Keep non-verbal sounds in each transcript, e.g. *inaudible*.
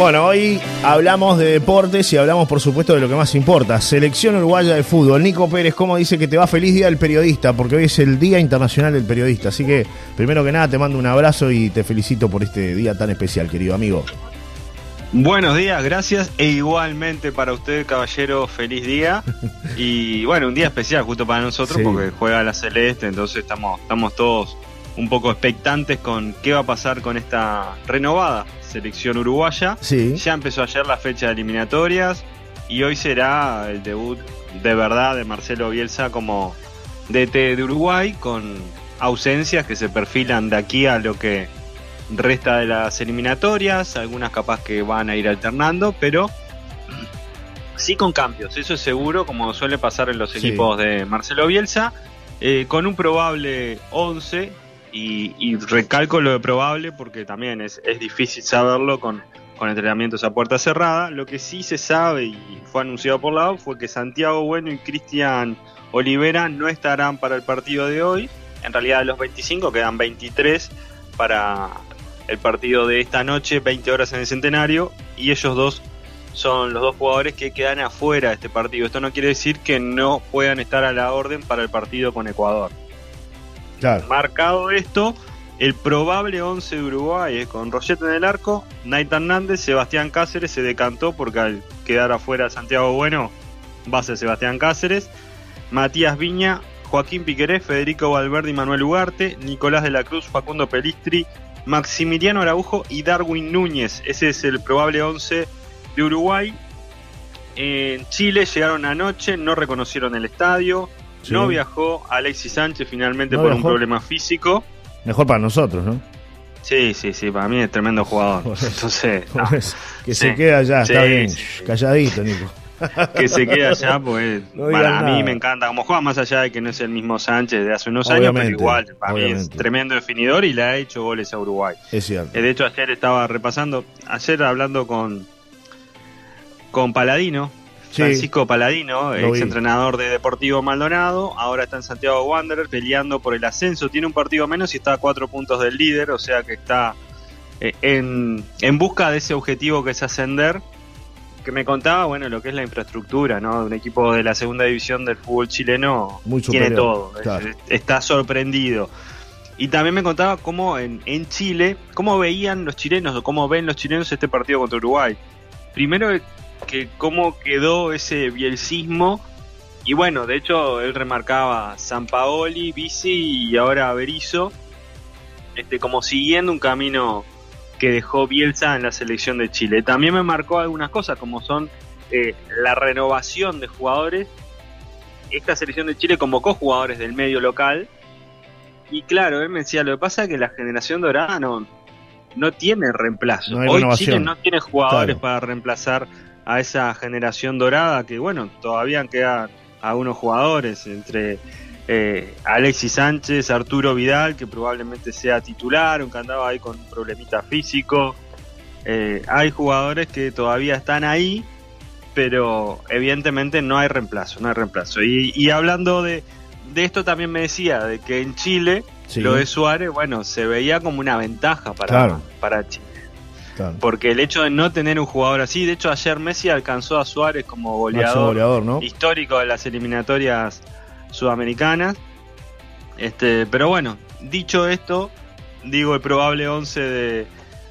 Bueno, hoy hablamos de deportes y hablamos, por supuesto, de lo que más importa. Selección Uruguaya de Fútbol. Nico Pérez, ¿cómo dice que te va feliz Día del Periodista? Porque hoy es el Día Internacional del Periodista. Así que, primero que nada, te mando un abrazo y te felicito por este día tan especial, querido amigo. Buenos días, gracias. E igualmente para usted, caballero, feliz día. *laughs* Y bueno, un día especial justo para nosotros Sí. porque juega la Celeste, entonces estamos, estamos todos un poco expectantes con qué va a pasar con esta renovada selección uruguaya. Sí. Ya empezó ayer la fecha de eliminatorias y hoy será el debut de verdad de Marcelo Bielsa como DT de Uruguay con ausencias que se perfilan de aquí a lo que resta de las eliminatorias, algunas capaz que van a ir alternando, pero sí con cambios, eso es seguro, como suele pasar en los Sí. equipos de Marcelo Bielsa, eh, con un probable 11, y, y recalco lo de probable porque también es, difícil saberlo con, entrenamientos a puerta cerrada. Lo que sí se sabe y fue anunciado por la fue que Santiago Bueno y Cristian Olivera no estarán para el partido de hoy. En realidad los 25 quedan 23 para el partido de esta noche, 20 horas en el centenario, y ellos dos son los dos jugadores que quedan afuera de este partido. Esto no quiere decir que no puedan estar a la orden para el partido con Ecuador. Marcado esto, el probable 11 de Uruguay es con Roget en el arco, Nait Hernández, Sebastián Cáceres se decantó porque al quedar afuera Santiago Bueno va a ser Sebastián Cáceres, Matías Viña, Joaquín Piqueré, Federico Valverde y Manuel Ugarte, Nicolás de la Cruz, Facundo Pelistri, Maximiliano Araujo y Darwin Núñez. Ese es el probable 11 de Uruguay. En Chile llegaron anoche, no reconocieron el estadio. Sí. No viajó Alexis Sánchez finalmente No por un problema físico. Mejor para nosotros, ¿no? Sí, sí, sí, para mí es tremendo jugador. Por eso. Entonces, *laughs* no, eso. que Sí. se queda allá, está bien. Calladito, Nico. *laughs* que se quede allá, pues *laughs* No para mí me encanta como juega, más allá de que no es el mismo Sánchez de hace unos años, pero igual, para mí es tremendo definidor y le ha hecho goles a Uruguay. Es cierto. Eh, De hecho, ayer estaba repasando, ayer hablando con, con Paladino. Francisco Paladino, ex entrenador de Deportivo Maldonado, ahora está en Santiago Wanderer peleando por el ascenso, tiene un partido menos y está a cuatro puntos del líder, o sea que está eh, en, en busca de ese objetivo que es ascender, que me contaba, bueno, lo que es la infraestructura, ¿no? Un equipo de la segunda división del fútbol chileno Muy tiene todo, claro. está sorprendido. Y también me contaba cómo en, en Chile, cómo veían los chilenos o cómo ven los chilenos este partido contra Uruguay. Primero que cómo quedó ese bielcismo y bueno, de hecho él remarcaba San Paoli, Bici y ahora Berizzo, este, como siguiendo un camino que dejó Bielsa en la selección de Chile. También me marcó algunas cosas como son eh, la renovación de jugadores. Esta selección de Chile convocó jugadores del medio local y claro, él me decía, lo que pasa es que la generación dorada no, no tiene reemplazo. No Hoy. Chile no tiene jugadores Claro. para reemplazar a esa generación dorada que bueno, todavía quedan algunos jugadores entre eh, Alexis Sánchez, Arturo Vidal, que probablemente sea titular, aunque andaba ahí con un problemita físico. Eh, hay jugadores que todavía están ahí, pero evidentemente no hay reemplazo, no hay reemplazo. Y, y hablando de, de esto también me decía, de que en Chile Sí. lo de Suárez, bueno, se veía como una ventaja para, Claro. para Chile. Claro. Porque el hecho de no tener un jugador así, de hecho ayer Messi alcanzó a Suárez como goleador, goleador, ¿no? histórico de las eliminatorias sudamericanas. Este, pero bueno, dicho esto, digo el probable 11 de,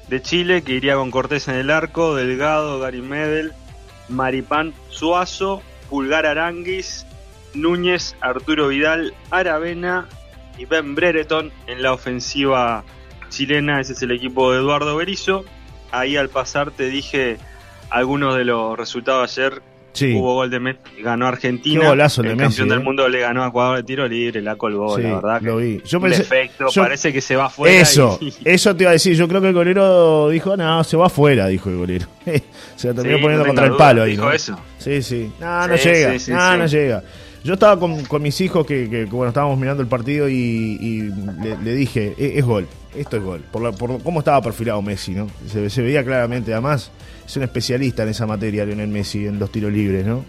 de Chile, que iría con Cortés en el arco, Delgado, Gary Medel, Maripán Suazo, Pulgar Aranguis, Núñez, Arturo Vidal, Aravena y Ben Brereton en la ofensiva chilena. Ese es el equipo de Eduardo Berizzo. Ahí al pasar te dije algunos de los resultados ayer. Sí. Hubo gol de Messi, ganó Argentina. Qué golazo el de Messi, campeón del eh. mundo le ganó a Ecuador de tiro libre, la colgó, Sí, la verdad. lo vi. Yo pensé- defecto, yo- parece que se va afuera. Eso, y- *laughs* eso te iba a decir. Yo creo que el golero dijo, no, se va afuera, dijo el golero. *laughs* se lo terminó Sí, poniendo no contra el palo ahí, dijo ¿no? eso. Sí, sí. No, no llega. no, no llega. Yo estaba con, con mis hijos que, que, que, bueno, estábamos mirando el partido y, y le, le dije, "E- es, gol, esto es gol. Por, la- por cómo estaba perfilado Messi, ¿no? Se, veía claramente, además, es un especialista en esa materia, Lionel Messi, en los tiros libres, ¿no?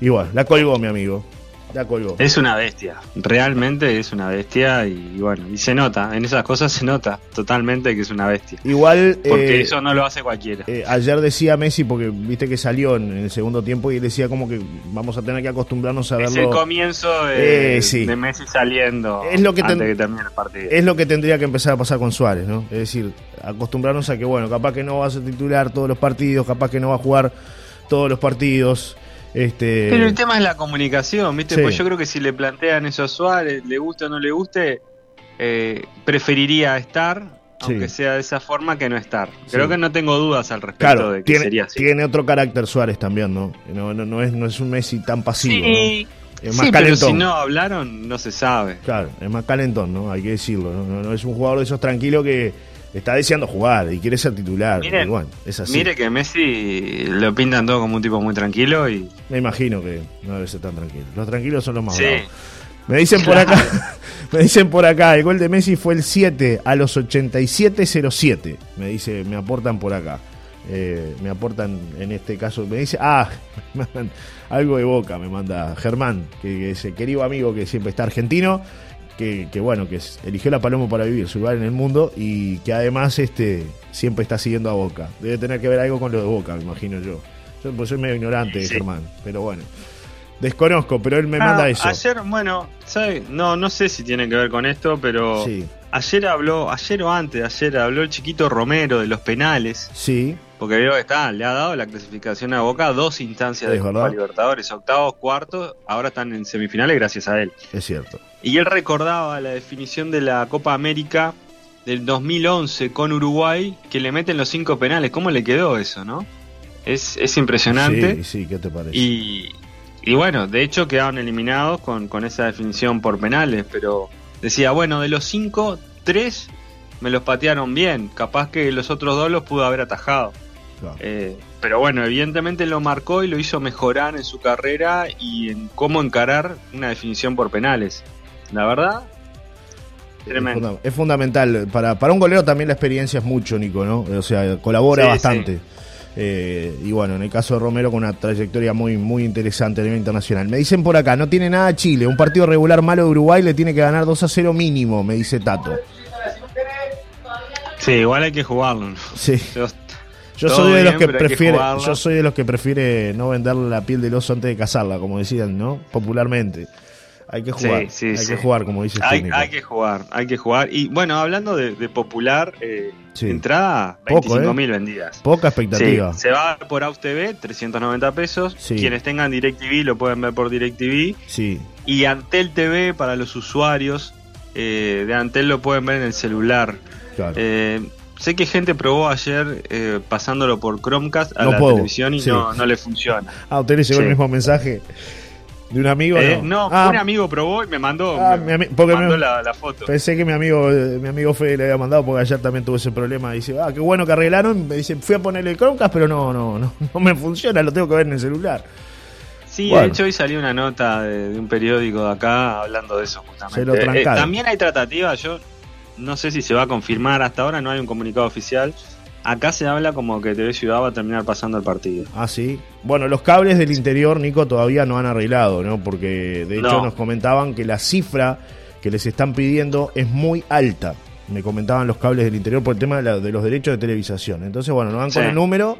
Igual, la colgó mi amigo. Ya colgó. Es una bestia, realmente es una bestia y, bueno, y se nota, en esas cosas se nota totalmente que es una bestia. Igual. Porque eh, eso no lo hace cualquiera. eh, ayer decía Messi, porque viste que salió en, en el segundo tiempo y decía como que vamos a tener que acostumbrarnos a es verlo. el comienzo de, Eh, sí. de Messi saliendo Es lo que antes que termine el partido. Es lo que tendría que empezar a pasar con Suárez, ¿no? Es decir, acostumbrarnos a que, bueno, capaz que no va a ser titular todos los partidos, capaz que no va a jugar todos los partidos. Este, Pero el tema es la comunicación, ¿viste? Sí. Pues yo creo que si le plantean eso a Suárez, le guste o no le guste, eh, preferiría estar, aunque Sí. sea de esa forma, que no estar. Creo Sí. que no tengo dudas al respecto claro, de que tiene, sería así. tiene otro carácter Suárez también, ¿no? No, no, no es, no es un Messi tan pasivo, Sí, ¿no? Es sí, más pero calentón. si no hablaron, no se sabe. Claro, es más calentón, ¿no? Hay que decirlo, ¿no? No, no es un jugador de esos tranquilos que está deseando jugar y quiere ser titular. Bueno, es así. Mire que Messi lo pintan todo como un tipo muy tranquilo y Me imagino que no debe ser tan tranquilo. Los tranquilos son los más Sí. bravos. Me dicen por acá, *laughs* me dicen por acá, el gol de Messi fue el 7 a los 87.07. Me dice, me aportan por acá. Eh, me aportan en este caso, me dice, ah, *laughs* algo de boca, me manda Germán, que, que es el querido amigo que siempre está argentino, que, que bueno, que eligió la Paloma para vivir su lugar en el mundo y que además este siempre está siguiendo a Boca. Debe tener que ver algo con lo de Boca, me imagino yo. Yo pues, soy medio ignorante, Sí. Germán, pero bueno. Desconozco, pero él me Ah, manda eso. Ayer, bueno, ¿sabe? No, no sé si tiene que ver con esto, pero Sí, ayer habló, ayer o antes, ayer habló el chiquito Romero de los penales. sí, Porque veo que está, le ha dado la clasificación a Boca dos instancias de Copa. Libertadores, octavos, cuartos, ahora están en semifinales gracias a él. es cierto. Y él recordaba la definición de la Copa América del 2011 con Uruguay, que le meten los cinco penales. ¿Cómo le quedó eso, no? Es, es impresionante. Sí, sí, ¿qué te parece? Y, y bueno, de hecho quedaron eliminados con, con esa definición por penales, pero decía, bueno, de los cinco, tres me los patearon bien, capaz que los otros dos los pudo haber atajado. Claro. Eh, pero bueno, evidentemente lo marcó y lo hizo mejorar en su carrera y en cómo encarar una definición por penales. La verdad, es, tremendo. funda- es fundamental. Para, para un golero también la experiencia es mucho, Nico, ¿no? O sea, colabora Sí, bastante. Eh, y bueno, en el caso de Romero con una trayectoria muy muy interesante a nivel internacional. Me dicen por acá, no tiene nada Chile, un partido regular malo de Uruguay le tiene que ganar 2 a 0 mínimo, me dice Tato. Sí, igual hay que jugarlo. Sí. Yo- soy de los bien, que prefiere, yo soy de los que prefiere no venderle la piel del oso antes de cazarla, como decían, ¿no? Popularmente. Hay que jugar, Sí, sí, hay sí. que jugar, como dice hay, hay que jugar, hay que jugar. Y bueno, hablando de, de popular, eh, entrada Poco, 25 ¿eh? mil vendidas. Poca expectativa. se va por AUS TV, 390 pesos. Quienes tengan DirecTV lo pueden ver por DirecTV. Sí, Y Antel TV para los usuarios eh, de Antel lo pueden ver en el celular. claro. Eh, sé que gente probó ayer eh, pasándolo por Chromecast a No la puedo, televisión y sí. no, no le funciona. Ah, ¿a usted le llegó el mismo mensaje de un amigo? Eh, no, no, Ah, un amigo probó y me mandó, Ah, me mi mandó me- la, la foto. Pensé que mi amigo, eh, mi amigo Fede le había mandado porque ayer también tuve ese problema. Dice, ah, qué bueno que arreglaron. Me dice, fui a ponerle el Chromecast, pero no, no, no, *laughs* no me funciona, lo tengo que ver en el celular. Sí, Bueno. de hecho hoy salió una nota de, de un periódico de acá hablando de eso justamente. Se lo Eh, trancaron. también hay tratativa, yo no sé si se va a confirmar, hasta ahora no hay un comunicado oficial. Acá se habla como que TV Ciudad va a terminar pasando el partido. Ah, sí. Bueno, los cables del interior, Nico, todavía no han arreglado, ¿no? Porque de hecho No. nos comentaban que la cifra que les están pidiendo es muy alta. Me comentaban los cables del interior por el tema de, la- de los derechos de televisación. Entonces, bueno, nos van con Sí. el número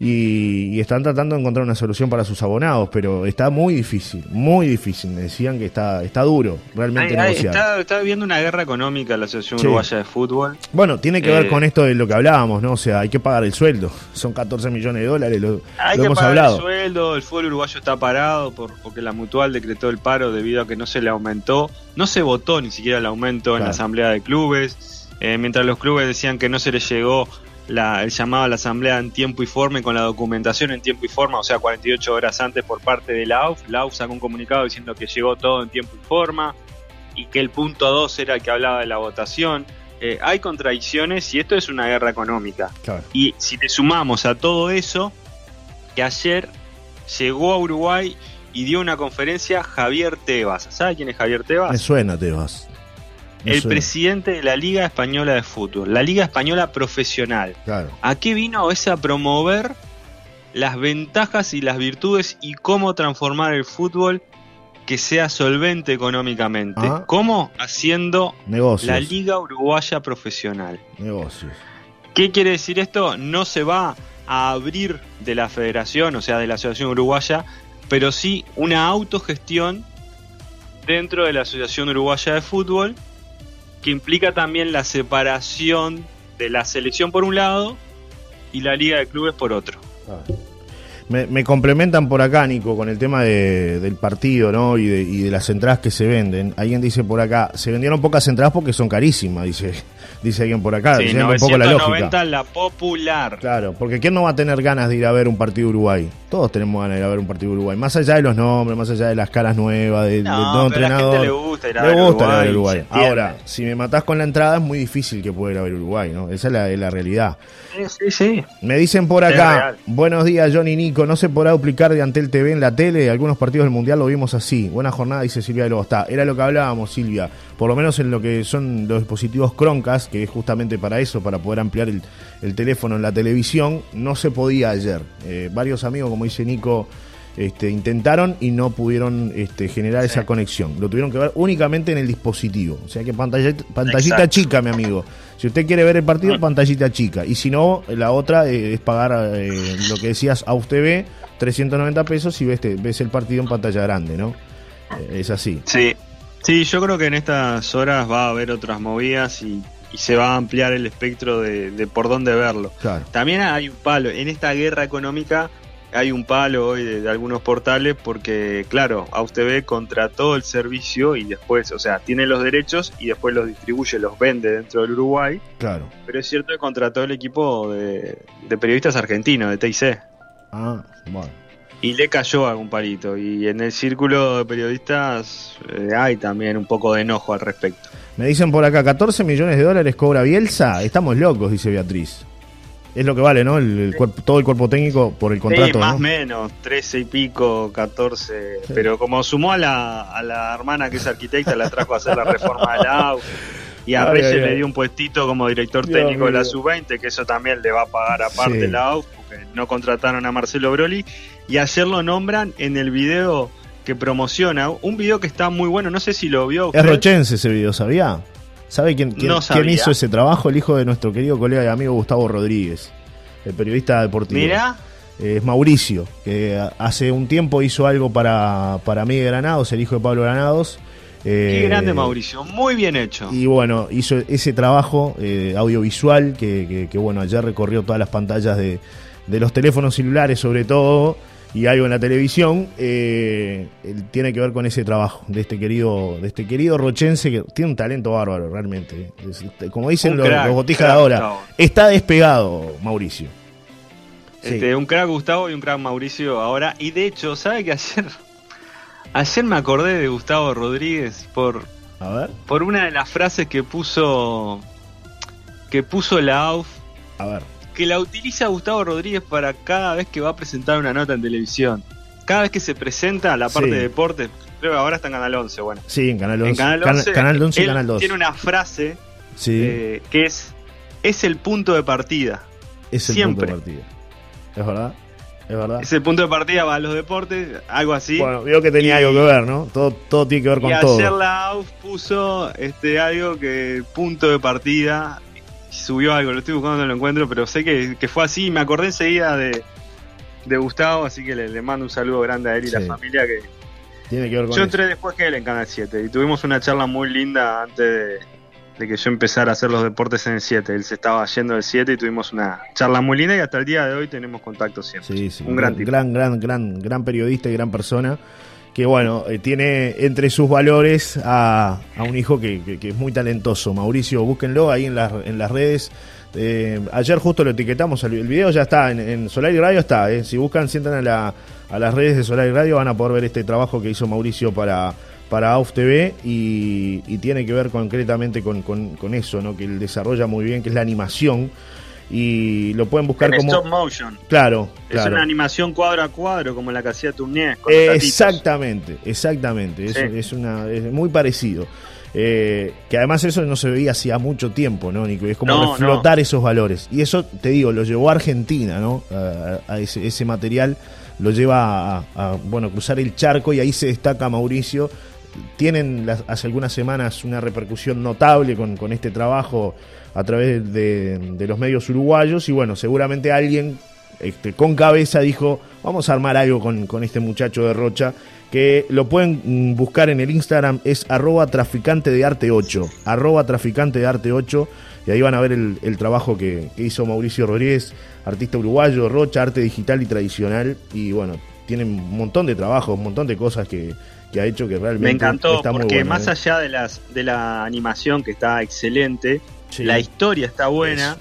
y, y están tratando de encontrar una solución para sus abonados, pero está muy difícil, muy difícil. Me decían que está, está duro realmente Ay, ay, negociar. está, está viviendo una guerra económica la Asociación Sí. Uruguaya de Fútbol. Bueno, tiene que ver Eh, con esto de lo que hablábamos, ¿no? O sea, hay que pagar el sueldo. Son 14 millones de dólares, lo, Hay lo que hemos pagar hablado. el sueldo, el fútbol uruguayo está parado por, porque la Mutual decretó el paro debido a que no se le aumentó, no se votó ni siquiera el aumento en la asamblea de clubes, eh, mientras los clubes decían que no se les llegó la- el llamado a la asamblea en tiempo y forma y con la documentación en tiempo y forma, o sea, 48 horas antes por parte de la AUF. La AUF sacó un comunicado diciendo que llegó todo en tiempo y forma y que el punto 2 era el que hablaba de la votación. Eh, hay contradicciones y esto es una guerra económica. Claro. Y si le sumamos a todo eso, que ayer llegó a Uruguay y dio una conferencia Javier Tebas. ¿Sabe quién es Javier Me Tebas? suena, Tebas. El presidente de la Liga Española de Fútbol, la Liga Española Profesional. Claro. ¿A qué vino ese a promover las ventajas y las virtudes y cómo transformar el fútbol que sea solvente económicamente. Ajá. ¿Cómo? Haciendo Negocios. la Liga Uruguaya Profesional. Negocios. ¿Qué quiere decir esto? No se va a abrir de la federación, o sea, de la Asociación Uruguaya, pero sí una autogestión dentro de la Asociación Uruguaya de Fútbol, que implica también la separación de la selección por un lado y la Liga de Clubes por otro. Me, me complementan por acá, Nico, con el tema de- del partido, ¿no? Y de, y de las entradas que se venden. Alguien dice por acá, se vendieron pocas entradas porque son carísimas, dice, *laughs* dice alguien por acá. Sí, un poco la 990 lógica. la popular. Claro, porque ¿quién no va a tener ganas de ir a ver un partido Uruguay? Todos tenemos ganas de ir a ver un partido de Uruguay. Más allá de los nombres, más allá de las caras nuevas, del, del No, nuevo pero a la entrenador. gente le gusta ir a Le ver gusta ir a ver Uruguay. Ahora, si me matás con la entrada es muy difícil que pueda ir a ver Uruguay, ¿no? Esa es la, es la realidad. Sí, sí, sí. Me dicen por acá, buenos días Johnny Nico, no se podrá duplicar de Antel TV en la tele, algunos partidos del Mundial lo vimos así. Buena jornada, dice Silvia de Lobo. Está, era lo que hablábamos, Silvia, por lo menos en lo que son los dispositivos Croncast, que es justamente para eso, para poder ampliar el, el teléfono en la televisión, no se podía ayer. Eh, varios amigos, como dice Nico, este, intentaron y no pudieron este, generar esa conexión. Lo tuvieron que ver únicamente en el dispositivo. O sea que pantalla, pantallita Exacto. chica, mi amigo. Si usted quiere ver el partido, pantallita chica. Y si no, la otra eh, es pagar eh, lo que decías a TV, 390 pesos y ves, te- ves el partido en pantalla grande, ¿no? Eh, es así. Sí, sí, yo creo que en estas horas va a haber otras movidas y, y se va a ampliar el espectro de, de por dónde verlo. Claro. También hay un palo, en esta guerra económica hay un palo hoy de, de algunos portales porque, claro, AUSTV contrató el servicio y después, o sea, tiene los derechos y después los distribuye, los vende dentro del Uruguay, Claro. pero es cierto que contrató el equipo de, de periodistas argentinos, de TIC. Ah, bueno. Y le cayó algún palito. Y en el círculo de periodistas eh, hay también un poco de enojo al respecto. Me dicen por acá, 14 millones de dólares cobra Bielsa. Estamos locos, dice Beatriz. Es lo que vale, ¿no? El, el cuerpo- todo el cuerpo técnico por el contrato, Sí, más o ¿no? menos, 13 y pico, 14. Pero como sumó a la, a la hermana que es arquitecta, la trajo a hacer la reforma del AUF. Y a Reyes le dio un puestito como director Dios técnico de la mío. sub-20, que eso también le va a pagar aparte Sí. la porque no contrataron a Marcelo Broly. Y ayer lo nombran en el video que promociona, un video que está muy bueno, no sé si lo vio. Es usted. rochense ese video, ¿sabía? ¿Sabe quién, quién, No quién sabía. hizo ese trabajo? El hijo de nuestro querido colega y amigo Gustavo Rodríguez, el periodista deportivo. Mirá, Eh, es Mauricio, que hace un tiempo hizo algo para, para Miguel Granados, el hijo de Pablo Granados. Eh, qué grande Mauricio, muy bien hecho. Y bueno, hizo ese trabajo eh, audiovisual que, que- que, bueno, ayer recorrió todas las pantallas de, de los teléfonos celulares sobre todo y algo en la televisión. eh, tiene que ver con ese trabajo de este querido, de este querido rochense que tiene un talento bárbaro realmente. Es- este, como dicen los, los botijas de ahora, Gustavo. está despegado Mauricio. Sí. Este, un crack Gustavo y un crack Mauricio ahora. Y de hecho, ¿sabe que ayer, *laughs* ayer me acordé de Gustavo Rodríguez por, A ver, por una de las frases que puso que puso la AUF, a ver. Que la utiliza Gustavo Rodríguez para cada vez que va a presentar una nota en televisión. Cada vez que se presenta la parte Sí. de deportes, creo que ahora está en Canal 11, bueno. Sí, en Canal 11. En Canal Cana- 11, Canal 11 y Canal 2. tiene una frase Sí, eh, que es es el punto de partida. es el siempre. punto de partida. ¿Es verdad? ¿Es verdad? Es el punto de partida para los deportes, algo así. Bueno, veo que tenía Y- algo que ver, ¿no? Todo, todo tiene que ver con y todo. ayer la AUF puso este algo que punto de partida subió algo, lo estoy buscando no lo encuentro, pero sé que, que fue así y me acordé enseguida de, de Gustavo, así que le, le mando un saludo grande a él y Sí. la familia que Tiene que ver con yo eso. entré después que él en Canal 7 y tuvimos una charla muy linda antes de, de que yo empezara a hacer los deportes en el 7. Él se estaba yendo del 7 y tuvimos una charla muy linda y hasta el día de hoy tenemos contacto siempre. Sí, sí, un gran tipo. gran, gran, gran, gran periodista y gran persona. Que bueno, eh, tiene entre sus valores a, a un hijo que, que- es muy talentoso. Mauricio, búsquenlo ahí en las, en las redes. Eh, ayer justo lo etiquetamos, el video ya está en, en Solar y Radio, está. eh. Si buscan, sientan a, la- a las redes de Solar y Radio, van a poder ver este trabajo que hizo Mauricio para, para AUF TV y, y tiene que ver concretamente con, con- con eso, ¿no? que él desarrolla muy bien, que es la animación. Y lo pueden buscar En como... stop motion. Claro, Es una animación cuadro a cuadro como la que hacía los gatitos. Exactamente, exactamente. Es, Sí. es una, es muy parecido. Eh, que además eso no se veía hacía mucho tiempo, ¿no, Nico? Es como reflotar esos valores. Y eso, te digo, lo llevó a Argentina, ¿no? A, ese, material lo lleva a, bueno, cruzar el charco y ahí se destaca Mauricio. Tienen hace algunas semanas una repercusión notable con, este trabajo a través de, los medios uruguayos y bueno, seguramente alguien este, con cabeza dijo, vamos a armar algo con, este muchacho de Rocha, que lo pueden mm, buscar en el Instagram, es arroba traficante de arte 8, arroba traficante de arte 8, y ahí van a ver el, trabajo que, hizo Mauricio Rodríguez, artista uruguayo, Rocha, arte digital y tradicional, y bueno, tiene un montón de trabajos, un montón de cosas que, ha hecho que realmente me encantó está porque más ¿eh? allá de las de la animación que está excelente la historia está buena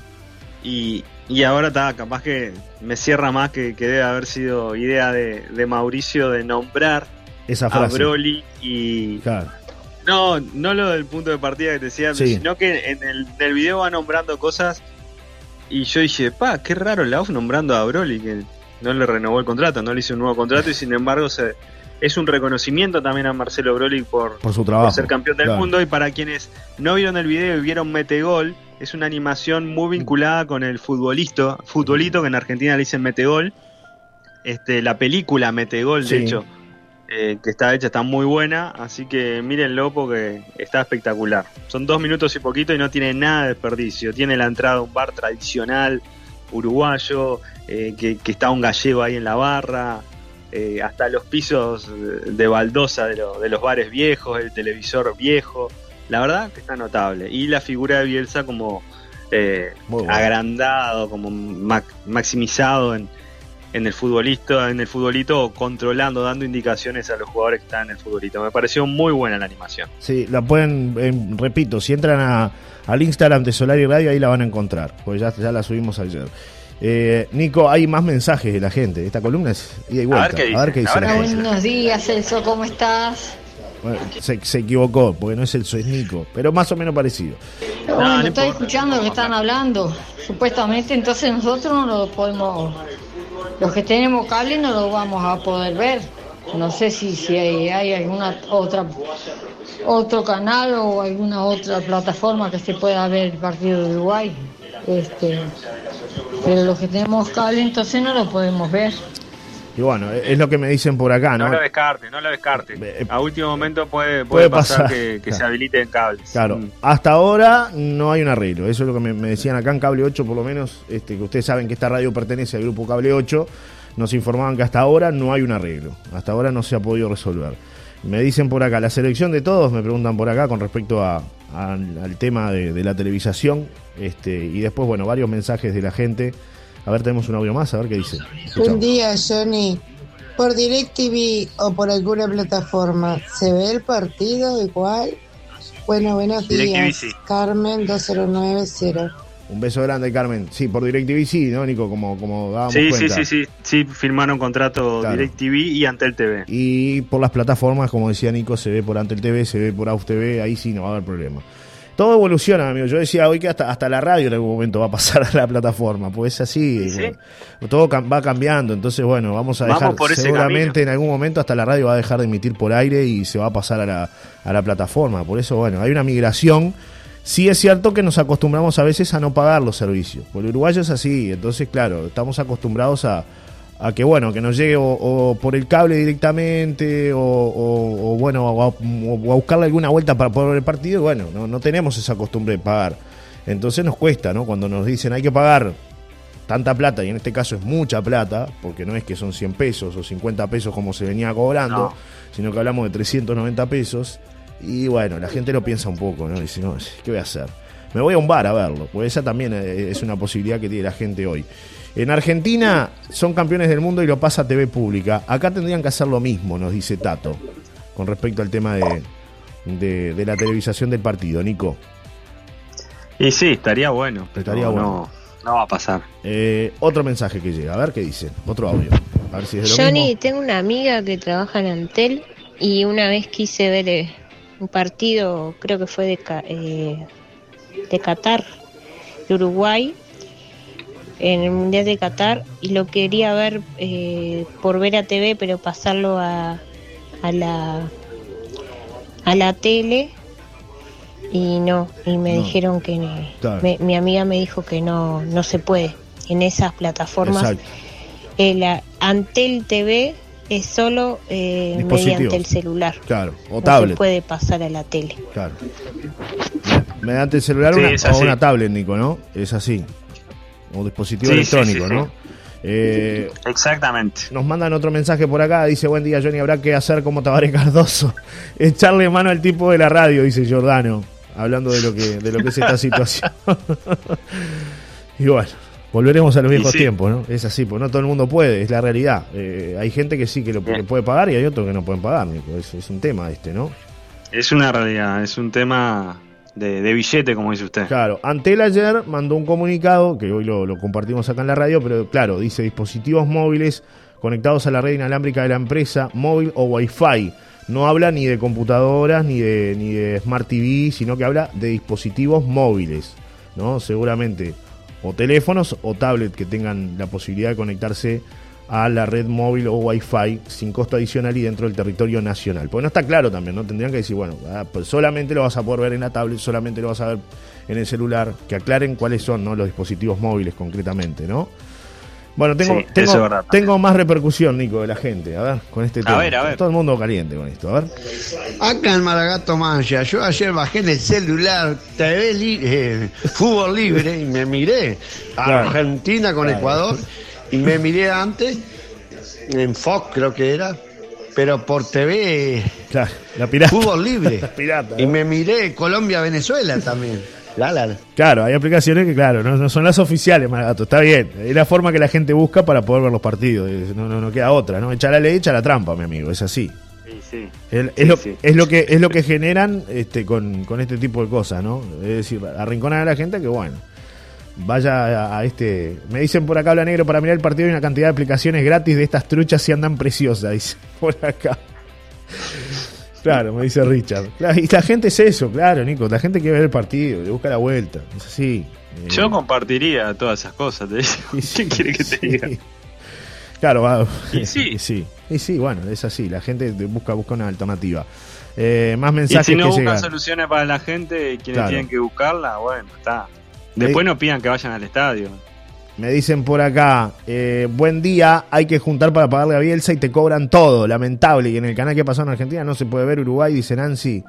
y, y ahora está, capaz que me cierra más que, que debe haber sido idea de, Mauricio de nombrar Esa a Broly y. No, no lo del punto de partida que te decía, sino que en el, en video va nombrando cosas y yo dije, pa, qué raro la off nombrando a Broly, que no le renovó el contrato, no le hizo un nuevo contrato y sin embargo se, es un reconocimiento también a Marcelo Broly por, su trabajo, ser campeón del mundo y para quienes no vieron el video y vieron Metegol, es una animación muy vinculada con el futbolista, futbolito que en Argentina le dicen Metegol. Este, la película Metegol, de hecho, eh, que está hecha, está muy buena, así que mírenlo porque está espectacular. Son dos minutos y poquito y no tiene nada de desperdicio. Tiene la entrada de un bar tradicional uruguayo, eh, que, está un gallego ahí en la barra, eh, hasta los pisos de baldosa de, de los bares viejos, el televisor viejo. La verdad que está notable. Y la figura de Bielsa como eh, agrandado, como maximizado en, en el futbolista, en el futbolito, controlando, dando indicaciones a los jugadores que están en el futbolito. Me pareció muy buena la animación. Sí, la pueden, eh, repito, si entran a, al Instagram de Solar y Radio, ahí la van a encontrar, pues ya, ya la subimos ayer. Eh, Nico, hay más mensajes de la gente. Esta columna es ida y vuelta. A ver qué dice. Buenos días, Celso, ¿cómo estás? se, equivocó, porque no es el soy Nico, pero más o menos parecido. bueno, estoy escuchando lo que están hablando, supuestamente, entonces nosotros no lo podemos, los que tenemos cable no lo vamos a poder ver. No sé si, si hay, alguna otra otro canal o alguna otra plataforma que se pueda ver el partido de Uruguay. Este, pero los que tenemos cable entonces no lo podemos ver. Y bueno, es lo que me dicen por acá, ¿no? No lo descarte, no lo descarte. Eh, a último momento puede, puede, pasar, que, *laughs* se habiliten cables. Claro, mm. hasta ahora no hay un arreglo. Eso es lo que me, decían acá en Cable 8, por lo menos, este, que ustedes saben que esta radio pertenece al grupo Cable 8. Nos informaban que hasta ahora no hay un arreglo. Hasta ahora no se ha podido resolver. Me dicen por acá, la selección de todos, me preguntan por acá con respecto a, al tema de, de, la televisación. Este, y después, bueno, varios mensajes de la gente a ver, tenemos un audio más, a ver qué dice. Un día, Johnny, por DirecTV o por alguna plataforma, ¿se ve el partido igual? Bueno, buenos días. Carmen 2090. Un beso grande, Carmen. Sí, por DirecTV sí, ¿no, Nico? Como, como dábamos sí, Sí, sí, sí. Sí, firmaron contrato DirecTV y Antel TV. Y por las plataformas, como decía Nico, se ve por Antel TV, se ve por AUF TV, ahí sí no va a haber problema todo evoluciona, amigo. Yo decía hoy que hasta, hasta la radio en algún momento va a pasar a la plataforma, pues es así. todo va cambiando. Entonces, bueno, vamos a dejar, seguramente en algún momento hasta la radio va a dejar de emitir por aire y se va a pasar a la, a la plataforma. Por eso, bueno, hay una migración. Sí es cierto que nos acostumbramos a veces a no pagar los servicios. Porque el uruguayo es así. Entonces, claro, estamos acostumbrados a, a que bueno, que nos llegue o, por el cable directamente o, bueno, o a, buscarle alguna vuelta para poder ver el partido, bueno, no, no tenemos esa costumbre de pagar. Entonces nos cuesta, ¿no? Cuando nos dicen hay que pagar tanta plata, y en este caso es mucha plata, porque no es que son 100 pesos o 50 pesos como se venía cobrando, sino que hablamos de 390 pesos, y bueno, la gente lo piensa un poco, ¿no? Dice, no, ¿qué voy a hacer? Me voy a un bar a verlo, pues esa también es una posibilidad que tiene la gente hoy. En Argentina son campeones del mundo y lo pasa a TV pública. Acá tendrían que hacer lo mismo, nos dice Tato, con respecto al tema de, de, la televisación del partido. Nico. Y sí, estaría bueno. estaría bueno. No, va a pasar. Eh, otro mensaje que llega, a ver qué dice. Otro audio. A ver si es de Johnny, tengo una amiga que trabaja en Antel y una vez quise ver eh, un partido, creo que fue de, eh, de Qatar, de Uruguay, en el Mundial de Qatar y lo quería ver eh, por ver a TV, pero pasarlo a, a, la, a la tele. y no, y me dijeron que mi amiga me dijo que no, no se puede. En esas plataformas, el Antel TV es solo eh, mediante el celular. Claro, o no se puede pasar a la tele. Claro. Mediante el celular o una tablet, Nico, ¿no? Es así. O dispositivo electrónico, ¿no? Eh, Exactamente. Nos mandan otro mensaje por acá. Dice: Buen día, Johnny. Habrá que hacer como Tabaré Cardoso. *laughs* Echarle mano al tipo de la radio, dice Giordano. Hablando de lo que, de lo que es esta *laughs* situación. *laughs* y bueno, volveremos a los viejos tiempos, ¿no? Es así, pues no todo el mundo puede, es la realidad. Eh, hay gente que sí que lo puede pagar y hay otros que no pueden pagar, Es, es un tema este, ¿no? Es una realidad, es un tema de, billete, como dice usted. Claro, Antel ayer mandó un comunicado, que hoy lo, compartimos acá en la radio, pero claro, dice dispositivos móviles conectados a la red inalámbrica de la empresa, móvil o Wi-Fi. No habla ni de computadoras ni de, ni de Smart TV, sino que habla de dispositivos móviles, ¿no? Seguramente o teléfonos o tablet que tengan la posibilidad de conectarse a la red móvil o Wi-Fi sin costo adicional y dentro del territorio nacional. Porque no está claro también, ¿no? Tendrían que decir, bueno, ah, pues solamente lo vas a poder ver en la tablet, solamente lo vas a ver en el celular, que aclaren cuáles son ¿no? los dispositivos móviles concretamente, ¿no? Bueno, tengo, tengo, más repercusión, Nico, de la gente. A ver, con este tema. A ver, a ver. Todo el mundo caliente con esto. A ver. Acá en Maragato Mancha, yo ayer bajé en el celular TV eh, Fútbol Libre y me miré a Argentina con Ecuador me miré antes en Fox, creo que era, pero por TV. Claro, la pirata. Fútbol libre. *laughs* pirata. Y me miré Colombia-Venezuela también. La, Claro, hay aplicaciones que, claro, no, son las oficiales, Maragato, está bien. Es la forma que la gente busca para poder ver los partidos. No, no, no queda otra, ¿no? Echa la ley, echa la trampa, mi amigo, es así. Sí, sí. Es, lo, es, lo, que es lo que generan este, con, con este tipo de cosas, ¿no? Es decir, arrinconar a la gente que, bueno, vaya a, este. Me dicen por acá, habla negro, para mirar el partido hay una cantidad de aplicaciones gratis de estas truchas si andan preciosas, *laughs* dice por acá. Claro, me dice Richard. y la gente es eso, claro, Nico. La gente quiere ver el partido, le busca la vuelta. Es así. Yo compartiría todas esas cosas. *laughs* ¿Quién quiere que te diga? Claro, va. Y sí. *laughs* sí. Y sí, bueno, es así. La gente busca, busca una alternativa. Eh, más mensajes. Y si no buscan soluciones para la gente, quienes tienen que buscarla, bueno, está. Después no pidan que vayan al estadio. Me dicen por acá, eh, buen día, hay que juntar para pagarle a Bielsa y te cobran todo, lamentable. Y en el canal que pasó en Argentina no se puede ver Uruguay, dice Nancy.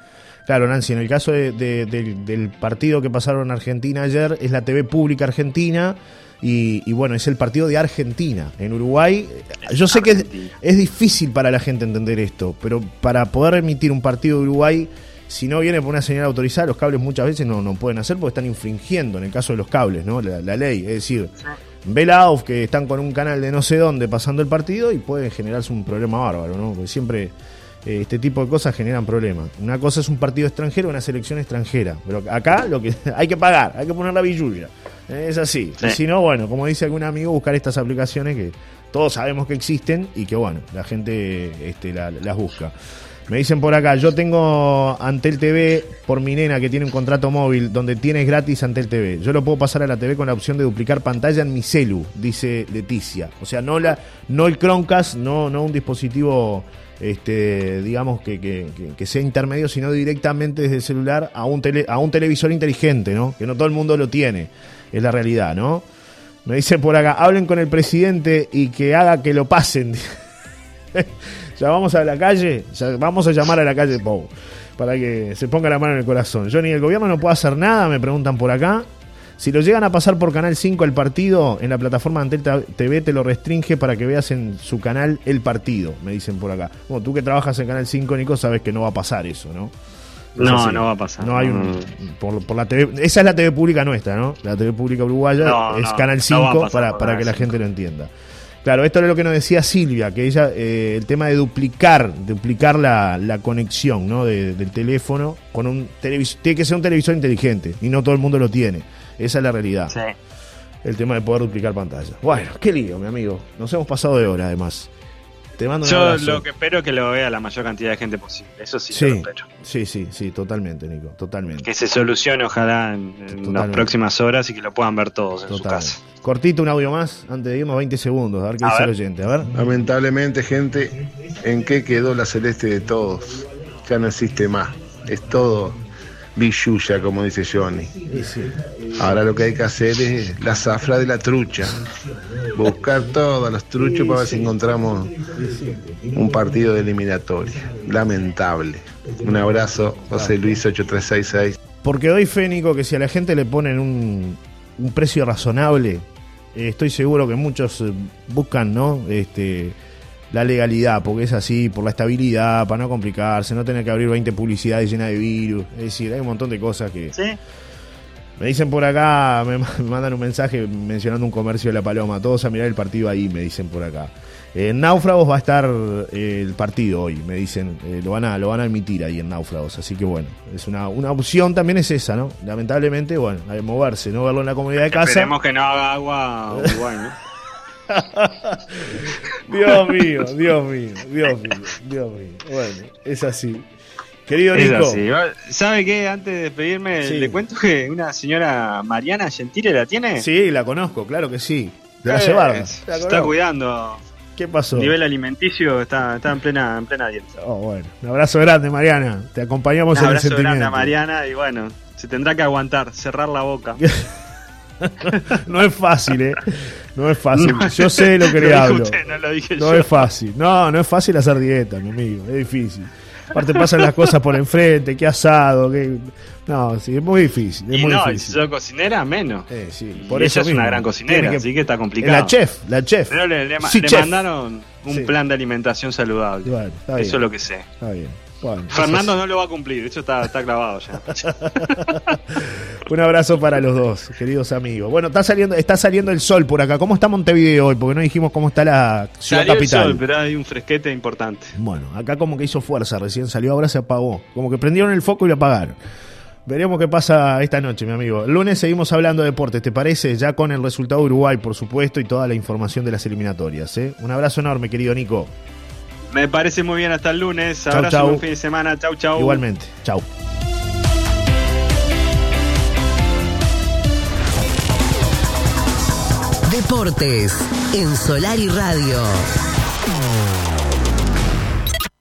Claro, Nancy, en el caso del partido que pasaron en Argentina ayer, es la TV pública argentina. Y, bueno, es el partido de Argentina. En Uruguay, yo sé que es difícil para la gente entender esto, pero para poder emitir un partido de Uruguay si no viene por una señal autorizada, los cables muchas veces no, no pueden hacer porque están infringiendo, en el caso de los cables, ¿no? La, ley. Es decir, vela off que están con un canal de no sé dónde pasando el partido y puede generarse un problema bárbaro, ¿no? Porque siempre eh, este tipo de cosas generan problemas. Una cosa es un partido extranjero, una selección extranjera. Pero acá lo que *laughs* hay que pagar, hay que poner la billulla. Es así. Y si no, bueno, como dice algún amigo, buscar estas aplicaciones que todos sabemos que existen y que, bueno, la gente este, las busca. Me dicen por acá, yo tengo Antel TV por mi nena que tiene un contrato móvil donde tienes gratis Antel TV. Yo lo puedo pasar a la TV con la opción de duplicar pantalla en mi celu, dice Leticia. O sea, no la, no el Chromecast, no, no un dispositivo este, digamos que, que, sea intermedio, sino directamente desde el celular a un, tele, a un televisor inteligente, ¿no? Que no todo el mundo lo tiene, es la realidad, ¿no? Me dicen por acá, hablen con el presidente y que haga que lo pasen. *laughs* Ya vamos a la calle, vamos a llamar a la calle Pou para que se ponga la mano en el corazón. Johnny, ¿el gobierno no puede hacer nada? Me preguntan por acá. Si lo llegan a pasar por Canal 5 el partido, en la plataforma Antel TV te lo restringe para que veas en su canal el partido, me dicen por acá. Bueno, tú que trabajas en Canal 5, Nico, sabes que no va a pasar eso, ¿no? No, no va a pasar. No hay un. Por, la TV, esa es la TV pública nuestra, ¿no? La TV pública uruguaya es Canal 5 para, para que la gente lo entienda. Claro, esto es lo que nos decía Silvia, que ella, eh, el tema de duplicar, duplicar la, la conexión ¿no? del teléfono con un televisor, tiene que ser un televisor inteligente y no todo el mundo lo tiene. Esa es la realidad. Sí. El tema de poder duplicar pantalla. Bueno, qué lío, mi amigo. Nos hemos pasado de hora, además. Yo lo que espero es que lo vea la mayor cantidad de gente posible. Eso sí, sí, lo espero. Sí, sí, sí, totalmente, Nico. Totalmente. Que se solucione, ojalá, en, las próximas horas y que lo puedan ver todos en su casa. Cortito un audio más, antes de irnos 20 segundos, a ver qué dice el oyente. A ver. Lamentablemente, gente, ¿en qué quedó la celeste de todos? Ya no existe más. Es todo billulla, como dice Johnny. Ahora lo que hay que hacer es la zafra de la trucha. Buscar todos los truchos para ver si encontramos un partido de eliminatoria. Lamentable. Un abrazo, José Luis 8366. Porque doy fénico que si a la gente le ponen un, precio razonable, eh, estoy seguro que muchos eh, buscan, ¿no? Este la legalidad, porque es así, por la estabilidad, para no complicarse, no tener que abrir 20 publicidades llenas de virus. Es decir, hay un montón de cosas que. ¿Sí? Me dicen por acá, me mandan un mensaje mencionando un comercio de la Paloma. Todos a mirar el partido ahí, me dicen por acá. En Náufragos va a estar eh, el partido hoy, me dicen. Eh, lo, van a, lo van a emitir ahí en Náufragos. Así que bueno, es una, una opción también es esa, ¿no? Lamentablemente, bueno, hay que moverse, no verlo en la comunidad de casa. Esperemos que no haga agua. Dios mío, Dios mío, Dios mío, Dios mío. Bueno, es así. Querido Nico. ¿Sabe qué? Antes de despedirme, le cuento que una señora Mariana Gentile la tiene. Sí, la conozco, claro que sí. De la eh, Se está cuidando. ¿Qué pasó? nivel alimenticio está, está en plena en plena dieta. Oh, bueno. Un abrazo grande, Mariana. Te acompañamos en el sentimiento. Un abrazo grande a Mariana y bueno, se tendrá que aguantar, cerrar la boca. *laughs* *laughs* no es fácil, ¿eh? No es fácil. Yo sé lo que le hablo. no es fácil. No, no es fácil hacer dieta, mi amigo. Es difícil. Aparte pasan las cosas por enfrente, qué asado, qué... No, sí, es muy difícil. Es y muy no, difícil. si sos cocinera, menos. Eh, sí, por eso ella es una gran cocinera, así que está complicado. La chef, la chef. Pero le, le, mandaron un plan de alimentación saludable. eso es lo que sé. Está bien. Fernando no lo va a cumplir, eso está, está clavado ya. *laughs* Un abrazo para los dos, queridos amigos. Bueno, está saliendo, está saliendo el sol por acá. ¿Cómo está Montevideo hoy? Porque no dijimos cómo está la ciudad salió capital. El sol, pero hay un fresquete importante. Bueno, acá como que hizo fuerza, recién salió, ahora se apagó. Como que prendieron el foco y lo apagaron. Veremos qué pasa esta noche, mi amigo. El lunes seguimos hablando de deportes, ¿te parece? Ya con el resultado de Uruguay, por supuesto, y toda la información de las eliminatorias. ¿eh? Un abrazo enorme, querido Nico. Me parece muy bien hasta el lunes. Abrazo, buen fin de semana. Chau, chau. Igualmente. Chau. Deportes en Solar y Radio.